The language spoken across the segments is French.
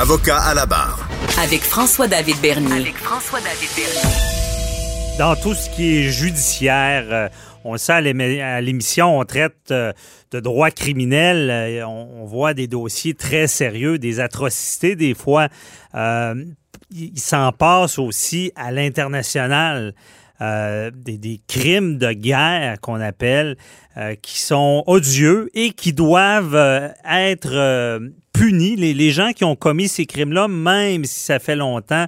Avocat à la barre. Avec François-David Bernier. Avec François-David Bernier. Dans tout ce qui est judiciaire, euh, on le sait à l'émission, on traite euh, de droit criminel, euh, on voit des dossiers très sérieux, des atrocités des fois. il s'en passe aussi à l'international. des, des, crimes de guerre qu'on appelle, qui sont odieux et qui doivent être punis. Les, gens qui ont commis ces crimes-là, même si ça fait longtemps,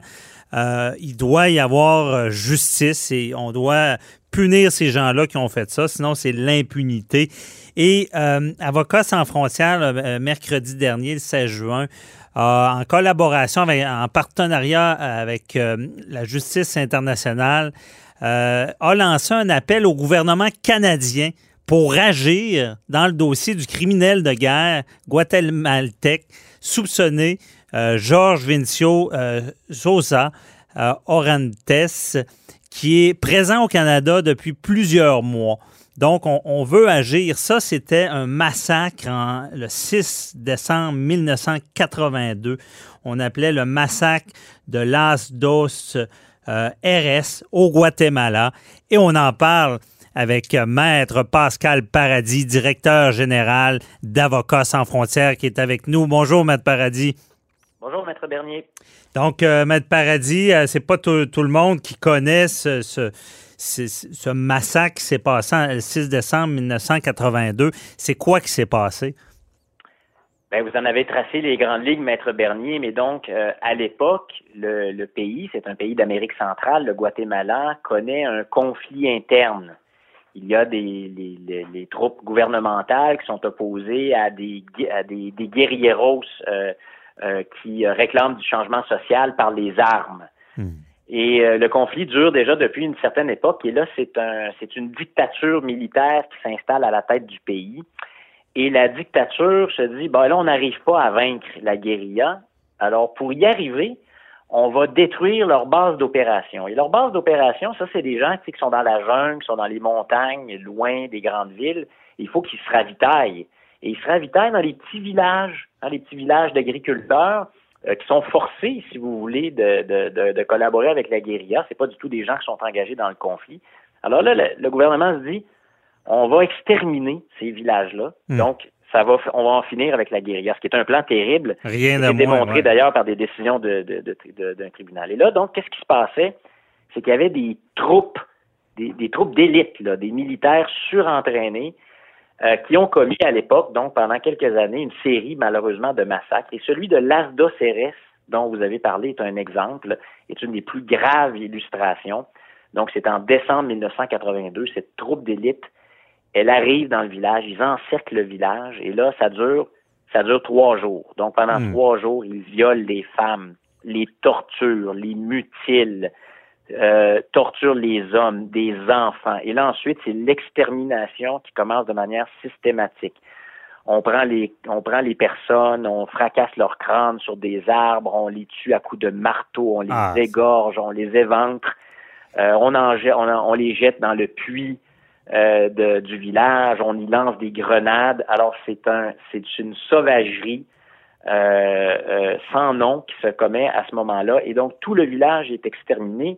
euh, il doit y avoir euh, justice et on doit punir ces gens-là qui ont fait ça, sinon c'est l'impunité. Et euh, Avocats sans frontières, mercredi dernier, le 16 juin, en collaboration, en partenariat avec la justice internationale, a lancé un appel au gouvernement canadien pour agir dans le dossier du criminel de guerre guatémaltèque soupçonné euh, Georges Vincio euh, Sosa euh, Orantes, qui est présent au Canada depuis plusieurs mois. Donc, on, veut agir. Ça, c'était un massacre le 6 décembre 1982. On appelait le massacre de Las Dos RS au Guatemala. Et on en parle avec Maître Pascal Paradis, directeur général d'Avocats sans frontières, qui est avec nous. Bonjour, Maître Paradis. Bonjour, Maître Bernier. Donc, euh, Maître Paradis, euh, c'est pas tout, le monde qui connaît ce, ce, massacre qui s'est passé le 6 décembre 1982. C'est quoi qui s'est passé? Bien, vous en avez tracé les grandes lignes, Maître Bernier, mais donc, euh, à l'époque, le, le, pays, c'est un pays d'Amérique centrale, le Guatemala, connaît un conflit interne il y a des les, troupes gouvernementales qui sont opposées à des à des, des guerrieros euh, euh, qui réclament du changement social par les armes. Hmm. Et euh, le conflit dure déjà depuis une certaine époque. Et là, c'est un c'est une dictature militaire qui s'installe à la tête du pays. Et la dictature se dit, ben là, on n'arrive pas à vaincre la guérilla. Alors, pour y arriver, on va détruire leur base d'opération. Et leur base d'opération, ça, c'est des gens qui sont dans la jungle, qui sont dans les montagnes, loin des grandes villes. Il faut qu'ils se ravitaillent. Et ils se ravitaillent dans les petits villages, dans les petits villages d'agriculteurs euh, qui sont forcés, si vous voulez, de, de, de, collaborer avec la guérilla. C'est pas du tout des gens qui sont engagés dans le conflit. Alors là, le, gouvernement se dit, on va exterminer ces villages-là. Hmm. Donc, ça va, on va en finir avec la guérilla, ce qui est un plan terrible. Rien à démontré d'ailleurs par des décisions d'un de, de, tribunal. Et là, donc, qu'est-ce qui se passait? C'est qu'il y avait des troupes, des, troupes d'élite, des militaires surentraînés, euh, qui ont commis à l'époque, donc pendant quelques années, une série malheureusement de massacres. Et celui de Lasda Ceres, dont vous avez parlé, est un exemple, est une des plus graves illustrations. Donc, c'est en décembre 1982, cette troupe d'élite elle arrive dans le village, ils encerclent le village, et là, ça dure, ça dure trois jours. Donc, pendant hmm. trois jours, ils violent les femmes, les torturent, les mutilent, euh, torturent les hommes, des enfants. Et là, ensuite, c'est l'extermination qui commence de manière systématique. On prend les, on prend les personnes, on fracasse leurs crânes sur des arbres, on les tue à coups de marteau, on les ah. égorge, on les éventre, euh, on, en, on, on les jette dans le puits. Euh, de, du village, on y lance des grenades. Alors c'est un, c'est une sauvagerie euh, euh, sans nom qui se commet à ce moment-là. Et donc tout le village est exterminé,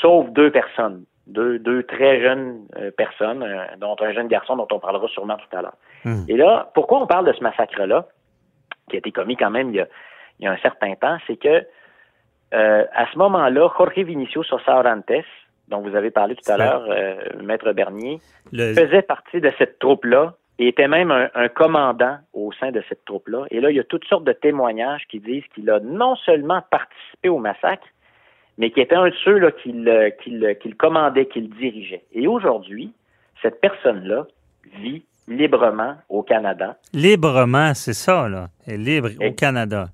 sauf deux personnes, deux, deux très jeunes personnes, dont un jeune garçon dont on parlera sûrement tout à l'heure. Hmm. Et là, pourquoi on parle de ce massacre-là, qui a été commis quand même il y a, il y a un certain temps, c'est que à ce moment-là, Jorge Vinicio Sosa Orantes, dont vous avez parlé tout à l'heure, euh, Maître Bernier, faisait partie de cette troupe-là et était même un, commandant au sein de cette troupe-là. Et là, il y a toutes sortes de témoignages qui disent qu'il a non seulement participé au massacre, mais qui était un de ceux là, qui, le, qui, commandait, qui le dirigeait. Et aujourd'hui, cette personne-là vit librement au Canada. Librement, c'est ça, là. Elle est libre au Canada.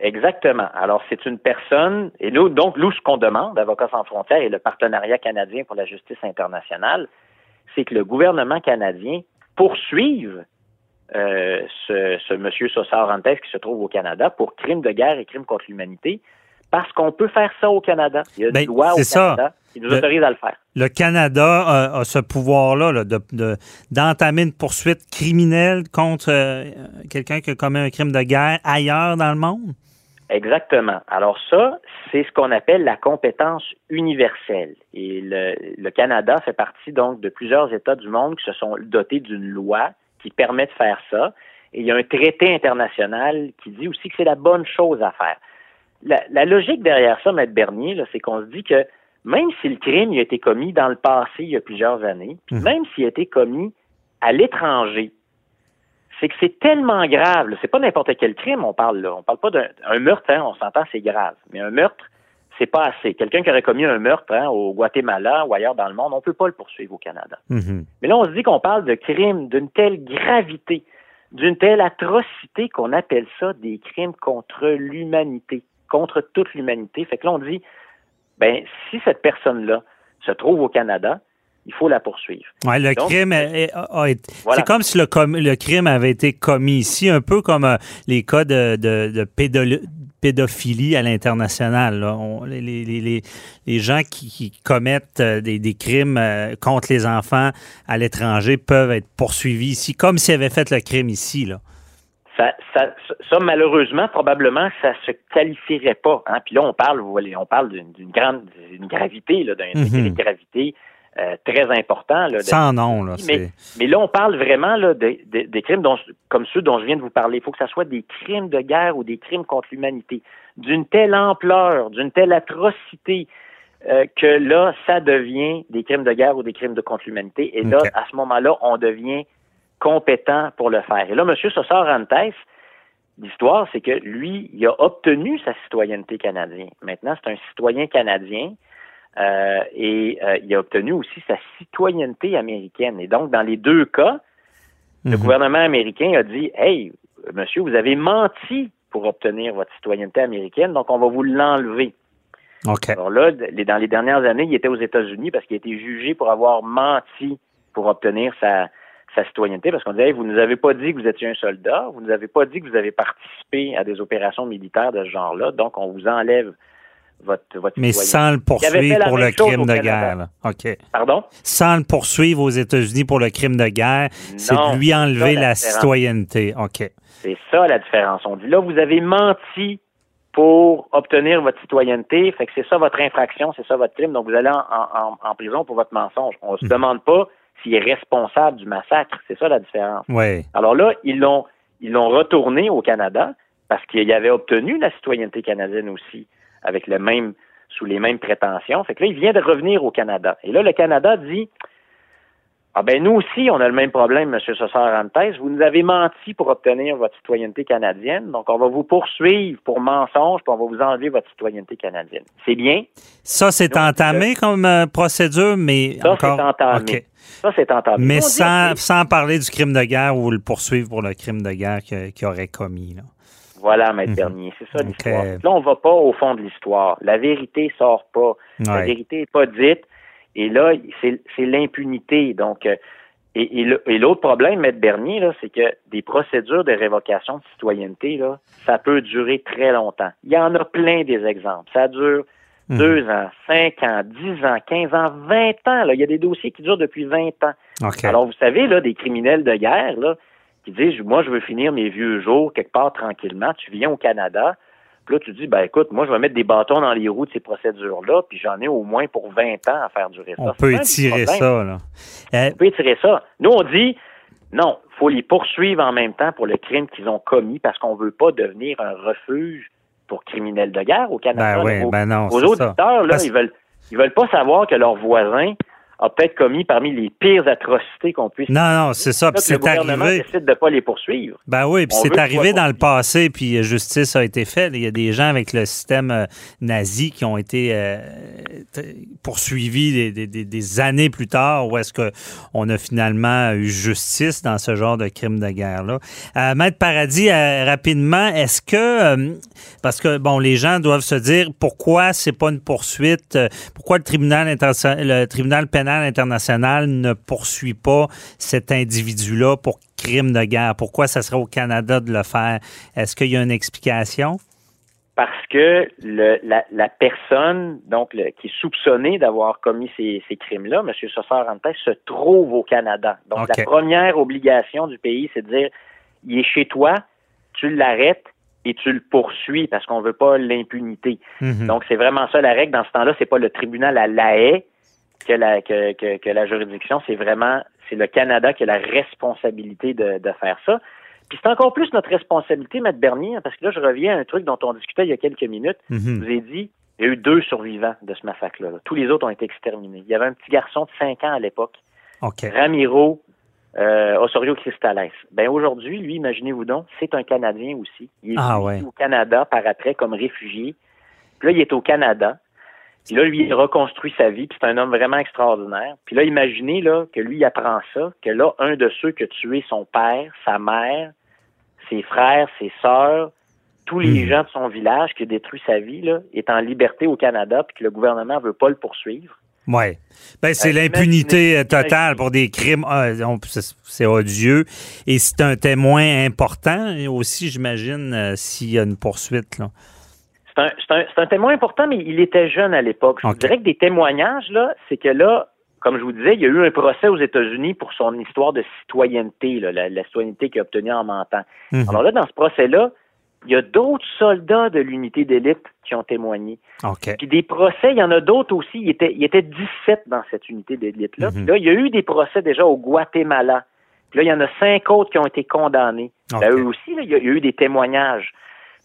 Exactement. Alors, c'est une personne, et nous, donc, nous, ce qu'on demande, Avocats sans frontières et le partenariat canadien pour la justice internationale, c'est que le gouvernement canadien poursuive euh, ce, ce monsieur Sosa Orantes qui se trouve au Canada pour crimes de guerre et crimes contre l'humanité, parce qu'on peut faire ça au Canada. Il y a des ben, lois au Canada qui nous autorisent à le faire. Le Canada a, ce pouvoir-là d'entamer une poursuite criminelle contre euh, quelqu'un qui a commis un crime de guerre ailleurs dans le monde? Exactement. Alors ça, c'est ce qu'on appelle la compétence universelle. Et le, le, Canada fait partie donc de plusieurs États du monde qui se sont dotés d'une loi qui permet de faire ça. Et il y a un traité international qui dit aussi que c'est la bonne chose à faire. La, la logique derrière ça, Maître Bernier, c'est qu'on se dit que même si le crime a été commis dans le passé il y a plusieurs années, puis mhm. même s'il a été commis à l'étranger, c'est que c'est tellement grave. C'est pas n'importe quel crime, on parle là. On parle pas d'un meurtre, hein, on s'entend, c'est grave. Mais un meurtre, c'est pas assez. Quelqu'un qui aurait commis un meurtre hein, au Guatemala ou ailleurs dans le monde, on peut pas le poursuivre au Canada. Mhm. Mais là, on se dit qu'on parle de crimes d'une telle gravité, d'une telle atrocité qu'on appelle ça des crimes contre l'humanité, contre toute l'humanité. Fait que là, on dit, ben, si cette personne-là se trouve au Canada, il faut la poursuivre. Ouais, le crime c'est comme si le, crime avait été commis ici, un peu comme euh, les cas de, de, pédophilie à l'international. Les, les, gens qui, commettent euh, des, crimes euh, contre les enfants à l'étranger peuvent être poursuivis ici, comme s'ils avaient fait le crime ici. Là. Ça, ça, ça, malheureusement, probablement, ça se qualifierait pas. Hein. Puis là, on parle, vous voyez, on parle d'une grande, une gravité, d'un mm gravité euh, très important. Là, Sans nom, là. Mais, mais, là, on parle vraiment là, des crimes dont, comme ceux dont je viens de vous parler. Il faut que ça soit des crimes de guerre ou des crimes contre l'humanité d'une telle ampleur, d'une telle atrocité. Euh, que là, ça devient des crimes de guerre ou des crimes de contre l'humanité. Et là, à ce moment-là, on devient compétent pour le faire. Et là, M. Sossar Antes, l'histoire, c'est que lui, il a obtenu sa citoyenneté canadienne. Maintenant, c'est un citoyen canadien. Euh, et euh, il a obtenu aussi sa citoyenneté américaine. Et donc, dans les deux cas, le mhm. gouvernement américain a dit Hey, monsieur, vous avez menti pour obtenir votre citoyenneté américaine, donc on va vous l'enlever. Alors là, dans les dernières années, il était aux États-Unis parce qu'il a été jugé pour avoir menti pour obtenir sa, sa citoyenneté, parce qu'on disait, vous ne nous avez pas dit que vous étiez un soldat, vous ne nous avez pas dit que vous avez participé à des opérations militaires de ce genre-là, donc on vous enlève votre, votre Mais sans le poursuivre pour le crime de guerre. OK. Pardon? Sans le poursuivre aux États-Unis pour le crime de guerre, c'est de lui enlever la, citoyenneté. OK. C'est ça la différence. On dit là, vous avez menti pour obtenir votre citoyenneté, fait que c'est ça votre infraction, c'est ça votre crime, donc vous allez en, prison pour votre mensonge. On ne se mhm. demande pas s'il est responsable du massacre. C'est ça la différence. Oui. Alors là, ils l'ont ils l'ont retourné au Canada parce qu'il avait obtenu la citoyenneté canadienne aussi avec le même sous les mêmes prétentions. Fait que là, il vient de revenir au Canada. Et là, le Canada dit Ah ben nous aussi, on a le même problème, M. Sossar-Antes. Vous nous avez menti pour obtenir votre citoyenneté canadienne, donc on va vous poursuivre pour mensonge, puis on va vous enlever votre citoyenneté canadienne. C'est bien? Ça, c'est entamé comme euh, procédure, mais ça, encore. c'est entamé. Ça, c'est entamé. Mais sans, sans, parler du crime de guerre ou le poursuivre pour le crime de guerre qu'il aurait commis. Là. Voilà, Maître Bernier, c'est ça l'histoire. Là, on va pas au fond de l'histoire. La vérité sort pas. La vérité est pas dite. Et là, c'est l'impunité. Donc, euh, et, et l'autre problème, Maître Bernier, c'est que des procédures de révocation de citoyenneté, là, ça peut durer très longtemps. Il y en a plein des exemples. Ça dure mhm. deux ans, cinq ans, dix ans, quinze ans, vingt ans. Là. Il y a des dossiers qui durent depuis vingt ans. Alors, vous savez, là, des criminels de guerre, là, qui disent Moi, je veux finir mes vieux jours quelque part tranquillement. Tu viens au Canada. Puis là, tu dis, ben écoute, moi, je vais mettre des bâtons dans les roues de ces procédures-là, puis j'en ai au moins pour 20 ans à faire durer ça. On peut étirer ça, là. On peut étirer ça. Nous, on dit, non, il faut les poursuivre en même temps pour le crime qu'ils ont commis parce qu'on ne veut pas devenir un refuge pour criminels de guerre au Canada. Ben oui, ben non, Aux auditeurs, là, ils veulent ils veulent pas savoir que leurs voisins a peut-être commis parmi les pires atrocités qu'on puisse. Non, non, c'est ça. Puis c'est arrivé. décide de pas les poursuivre. Ben oui, puis c'est arrivé dans le passé, puis justice a été faite. Il y a des gens avec le système euh, nazi qui ont été euh, poursuivis des, années plus tard, où est-ce que on a finalement eu justice dans ce genre de crime de guerre là. Euh, Maître Paradis, rapidement, est-ce que parce que bon, les gens doivent se dire pourquoi c'est pas une poursuite, pourquoi le tribunal le tribunal pénal international ne poursuit pas cet individu-là pour crime de guerre? Pourquoi ça serait au Canada de le faire? Est-ce qu'il y a une explication? Parce que la, personne donc qui est soupçonnée d'avoir commis ces, crimes-là, M. Sossar-Antes, se trouve au Canada. Donc, la première obligation du pays, c'est de dire il est chez toi, tu l'arrêtes, et tu le poursuis parce qu'on veut pas l'impunité. Mhm. Donc, c'est vraiment ça la règle. Dans ce temps-là, c'est pas le tribunal à La Haye que la, que, que, que la juridiction, c'est vraiment, c'est le Canada qui a la responsabilité de, de faire ça. Puis c'est encore plus notre responsabilité, Maître Bernier, hein, parce que là, je reviens à un truc dont on discutait il y a quelques minutes. Mhm. Je vous ai dit, il y a eu deux survivants de ce massacre-là. là. Tous les autres ont été exterminés. Il y avait un petit garçon de 5 ans à l'époque. Ramiro euh, Osorio Cristales. Ben aujourd'hui, lui, imaginez-vous donc, c'est un Canadien aussi. Il est Ah, venu ouais. au Canada par après comme réfugié. Puis là, il est au Canada. Puis là, lui, il reconstruit sa vie. Puis c'est un homme vraiment extraordinaire. Puis là, imaginez là que lui, il apprend ça, que là, un de ceux qui a tué son père, sa mère, ses frères, ses sœurs, tous les Mhm. gens de son village qui a détruit sa vie, là, est en liberté au Canada, puis que le gouvernement veut pas le poursuivre. Oui. Ben, c'est Euh, l'impunité euh, totale pour des crimes. ah, c'est odieux. Et c'est un témoin important aussi, j'imagine, euh, s'il y a une poursuite. Là. C'est un, témoin important, mais il était jeune à l'époque. Je dirais que des témoignages, là, c'est que là, comme je vous disais, il y a eu un procès aux États-Unis pour son histoire de citoyenneté, là, la, la citoyenneté qu'il a obtenue en mentant. Mhm. Alors là, dans ce procès-là, il y a d'autres soldats de l'unité d'élite qui ont témoigné. Puis des procès, il y en a d'autres aussi. Il était, il était 17 dans cette unité d'élite-là. Mhm. Puis là, il y a eu des procès déjà au Guatemala. Puis là, il y en a cinq autres qui ont été condamnés. OK. Là, eux aussi, là, il y a eu des témoignages.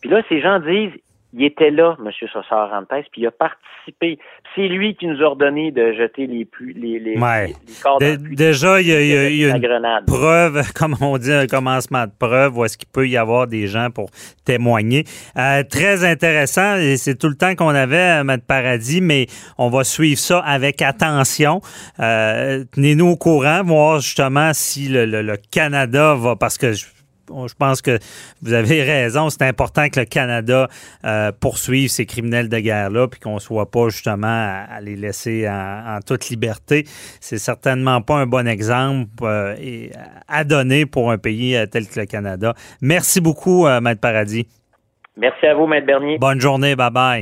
Puis là, ces gens disent, il était là, M. Sossar Rantes, puis il a participé. C'est lui qui nous a ordonné de jeter les, pu- les, les, Ouais. les, dans le puits. déjà, il y a, y a- y a une grenade. preuve, comme on dit, un commencement de preuve, où est-ce qu'il peut y avoir des gens pour témoigner. Euh, très intéressant, et c'est tout le temps qu'on avait, Maître Paradis, mais on va suivre ça avec attention. Euh, Tenez-nous au courant, voir justement si le, le- le Canada va, parce que je, je pense que vous avez raison, c'est important que le Canada euh, poursuive ces criminels de guerre-là, puis qu'on ne soit pas justement à, à les laisser en, en toute liberté. C'est certainement pas un bon exemple euh, et, à donner pour un pays euh, tel que le Canada. Merci beaucoup, euh, Maître Paradis. Merci à vous, Maître Bernier. Bonne journée, bye bye.